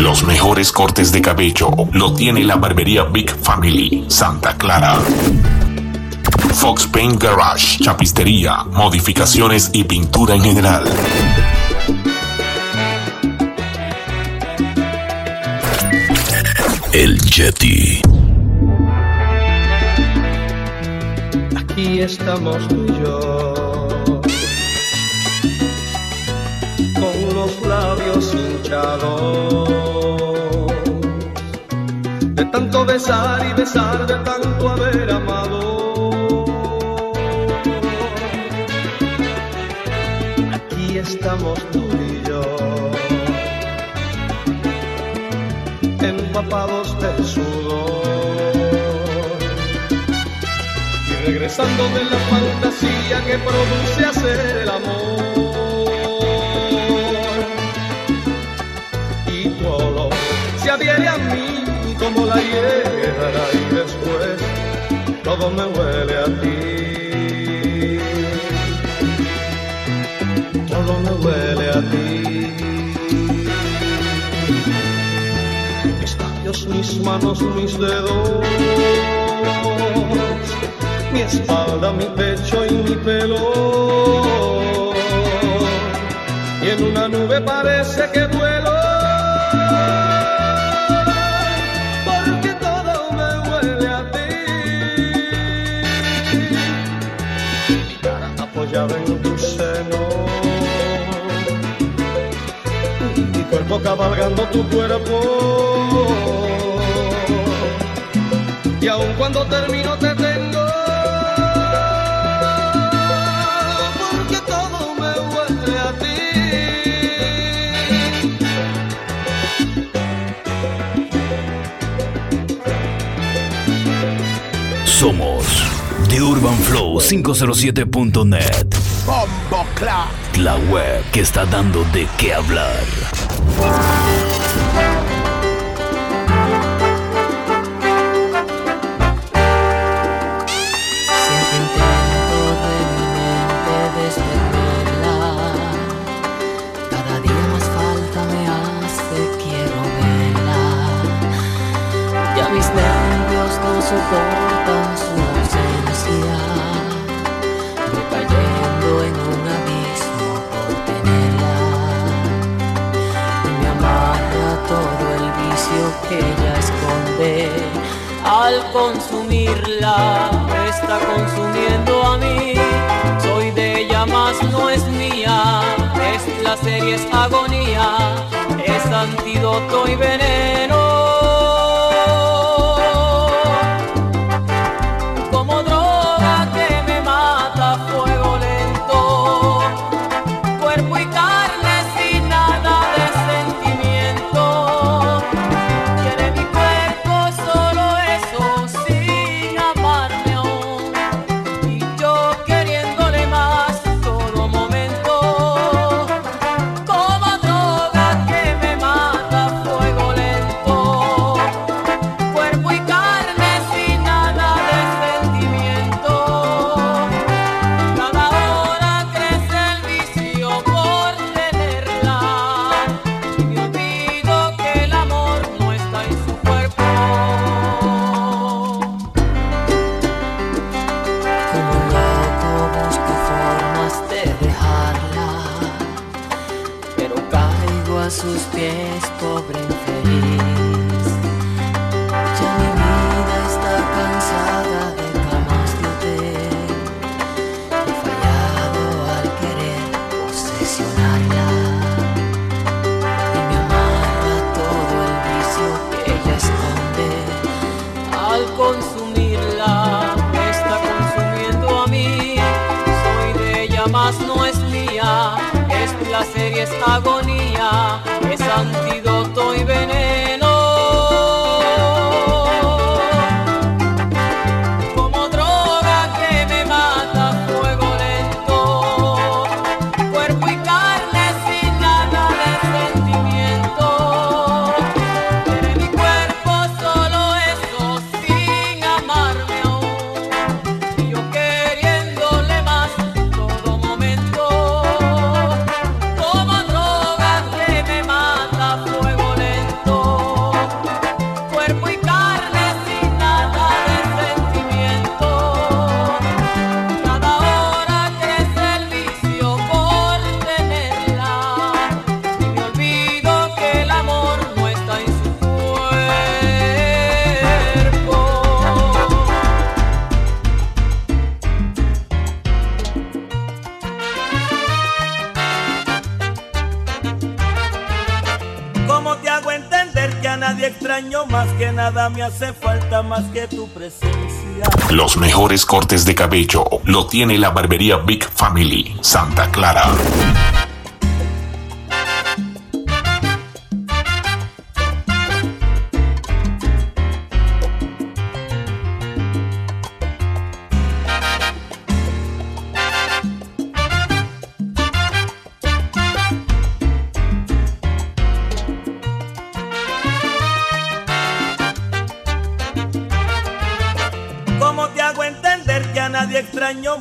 Los mejores cortes de cabello lo tiene la barbería Big Family, Santa Clara. Fox Paint Garage, chapistería, modificaciones y pintura en general. El Yeti. Aquí estamos tú y yo, con los labios hinchados, de tanto besar y besar, de tanto haber amado. Aquí estamos tú y yo, empapados de sudor regresando de la fantasía que produce hacer el amor. Y todo se adhiere a mí como la hierba y después todo me huele a ti. Todo me huele a ti. Mis labios, mis manos, mis dedos mi espalda, mi pecho y mi pelo. Y en una nube parece que duelo. Apoyada en tu seno. Mi cuerpo cabalgando tu cuerpo. Y aun cuando termino te tengo Somos The Urban Flow 507.net. La web que está dando de qué hablar. Está consumiendo a mí. Soy de ella, más no es mía. Es placer y es agonía. Es antídoto y veneno. Me hace falta más que tu presencia. Los mejores cortes de cabello lo tiene la barbería Big Family, Santa Clara.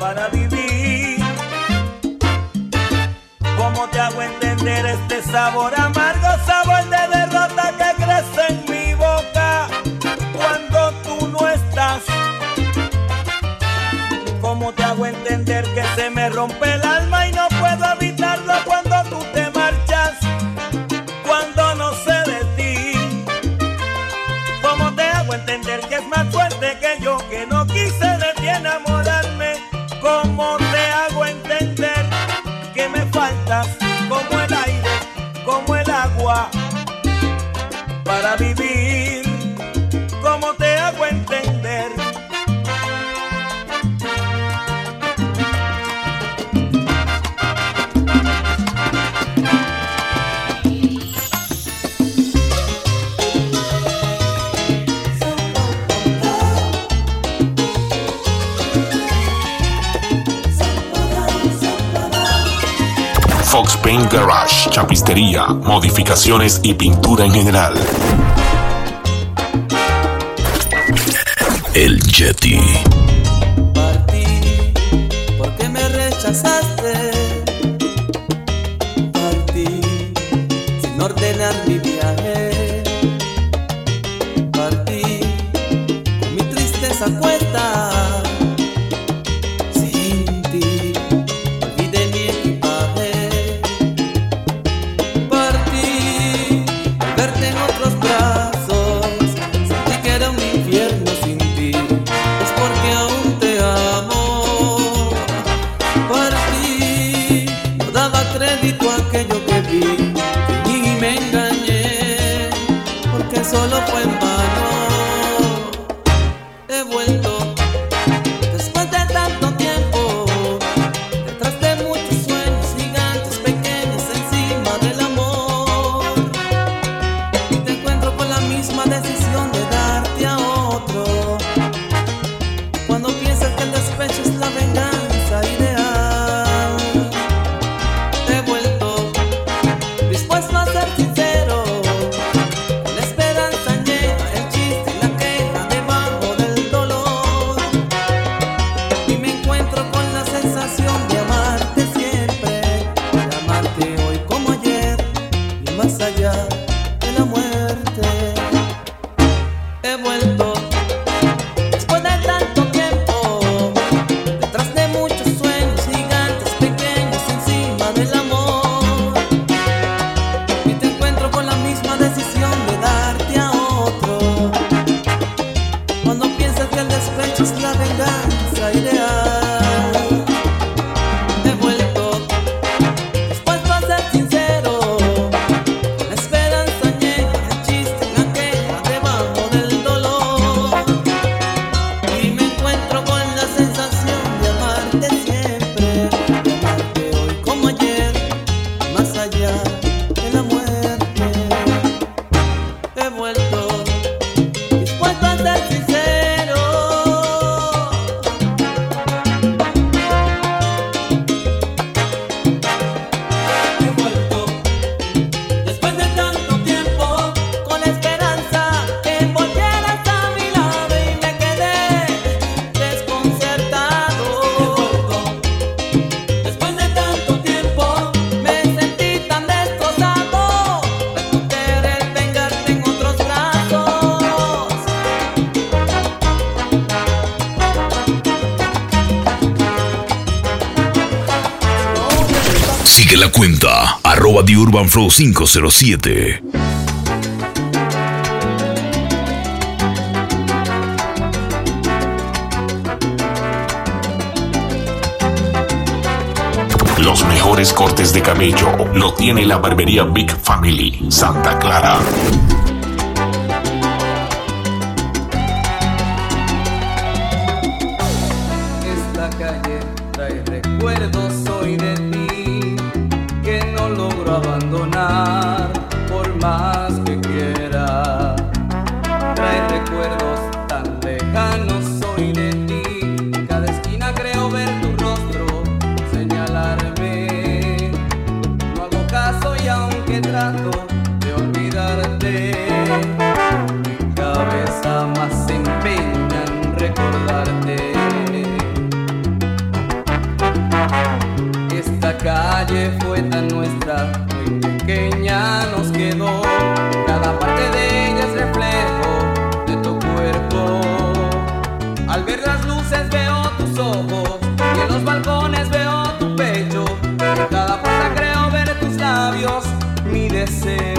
para vivir. ¿Cómo te hago entender este sabor amargo, sabor de derrota que crece en mi boca cuando tú no estás? ¿Cómo te hago entender que se me rompe el para vivir? Paint Garage, chapistería, modificaciones y pintura en general. El Yeti. cuenta arroba The Urban Flow 507. Los mejores cortes de cabello lo tiene la barbería Big Family, Santa Clara. de olvidarte. Mi cabeza más se empeña en recordarte. Esta calle fue tan nuestra, muy pequeña nos quedó. Cada parte de ella es reflejo de tu cuerpo. Al ver las luces veo tus ojos y en los balcones veo envelhecer.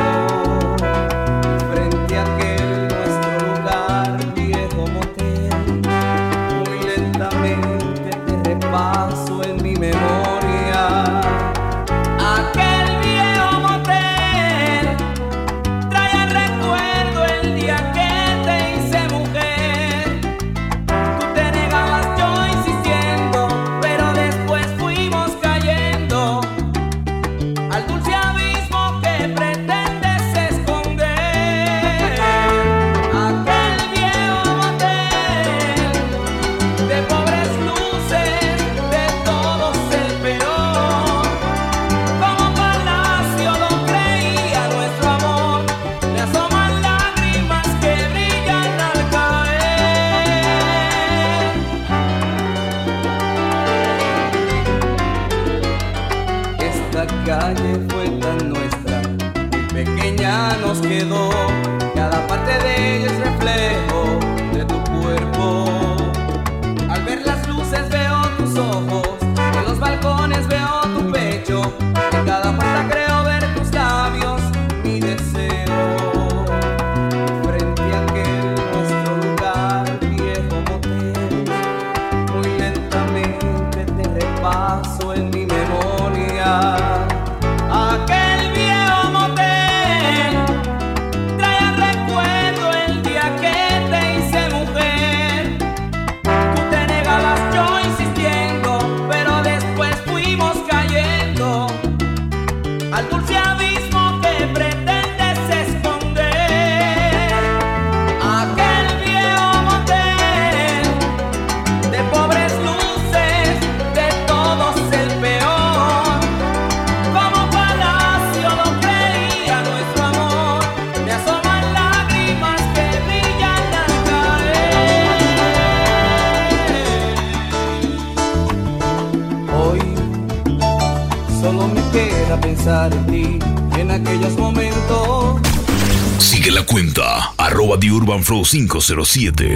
Urban Flow 507.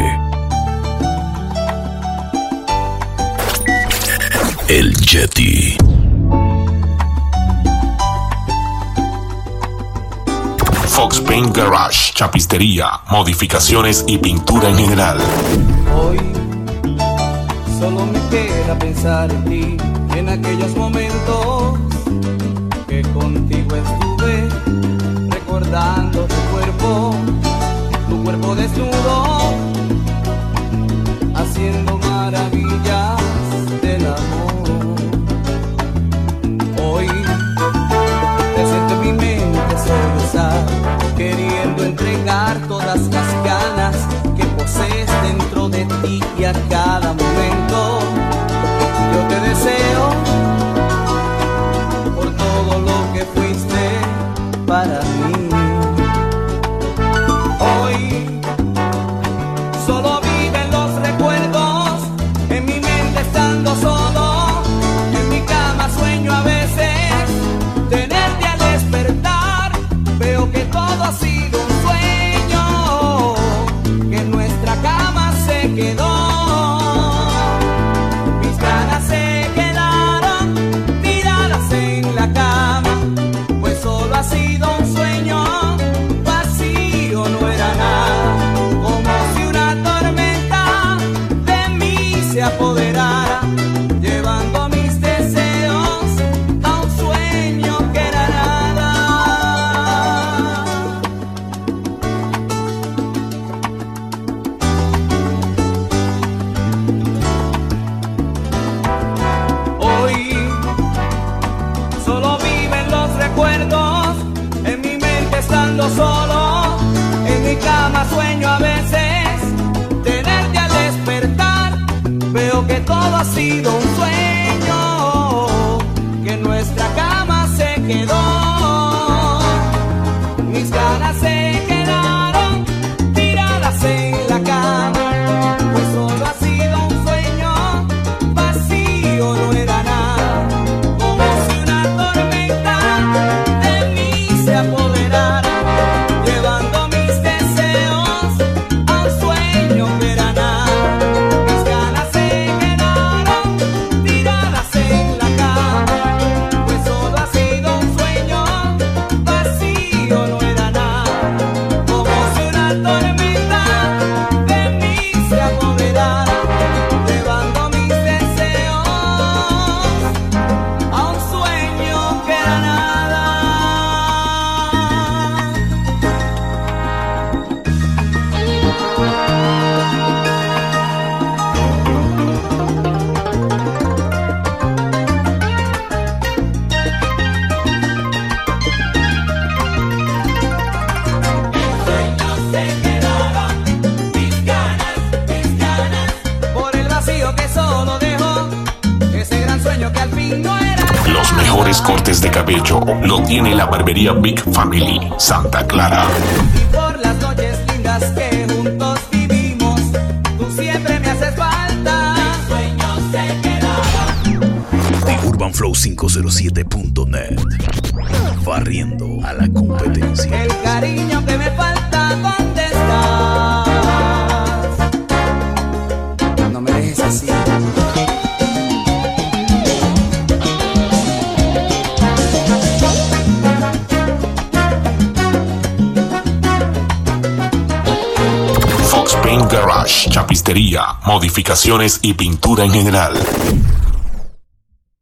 El Jetty. Fox Paint Garage, chapistería, modificaciones y pintura en general. Hoy solo me queda pensar en ti, en aquellos momentos que contigo estuve recordando tu cuerpo cuerpo desnudo. tiene la barbería Big Family Santa Clara. Y por las noches lindas que juntos vivimos, tú siempre me haces falta. Sueños se quedaron. UrbanFlow507.net Barriendo a la competencia. El cariño que me falta, ¿dónde está? Chapistería, modificaciones y pintura en general.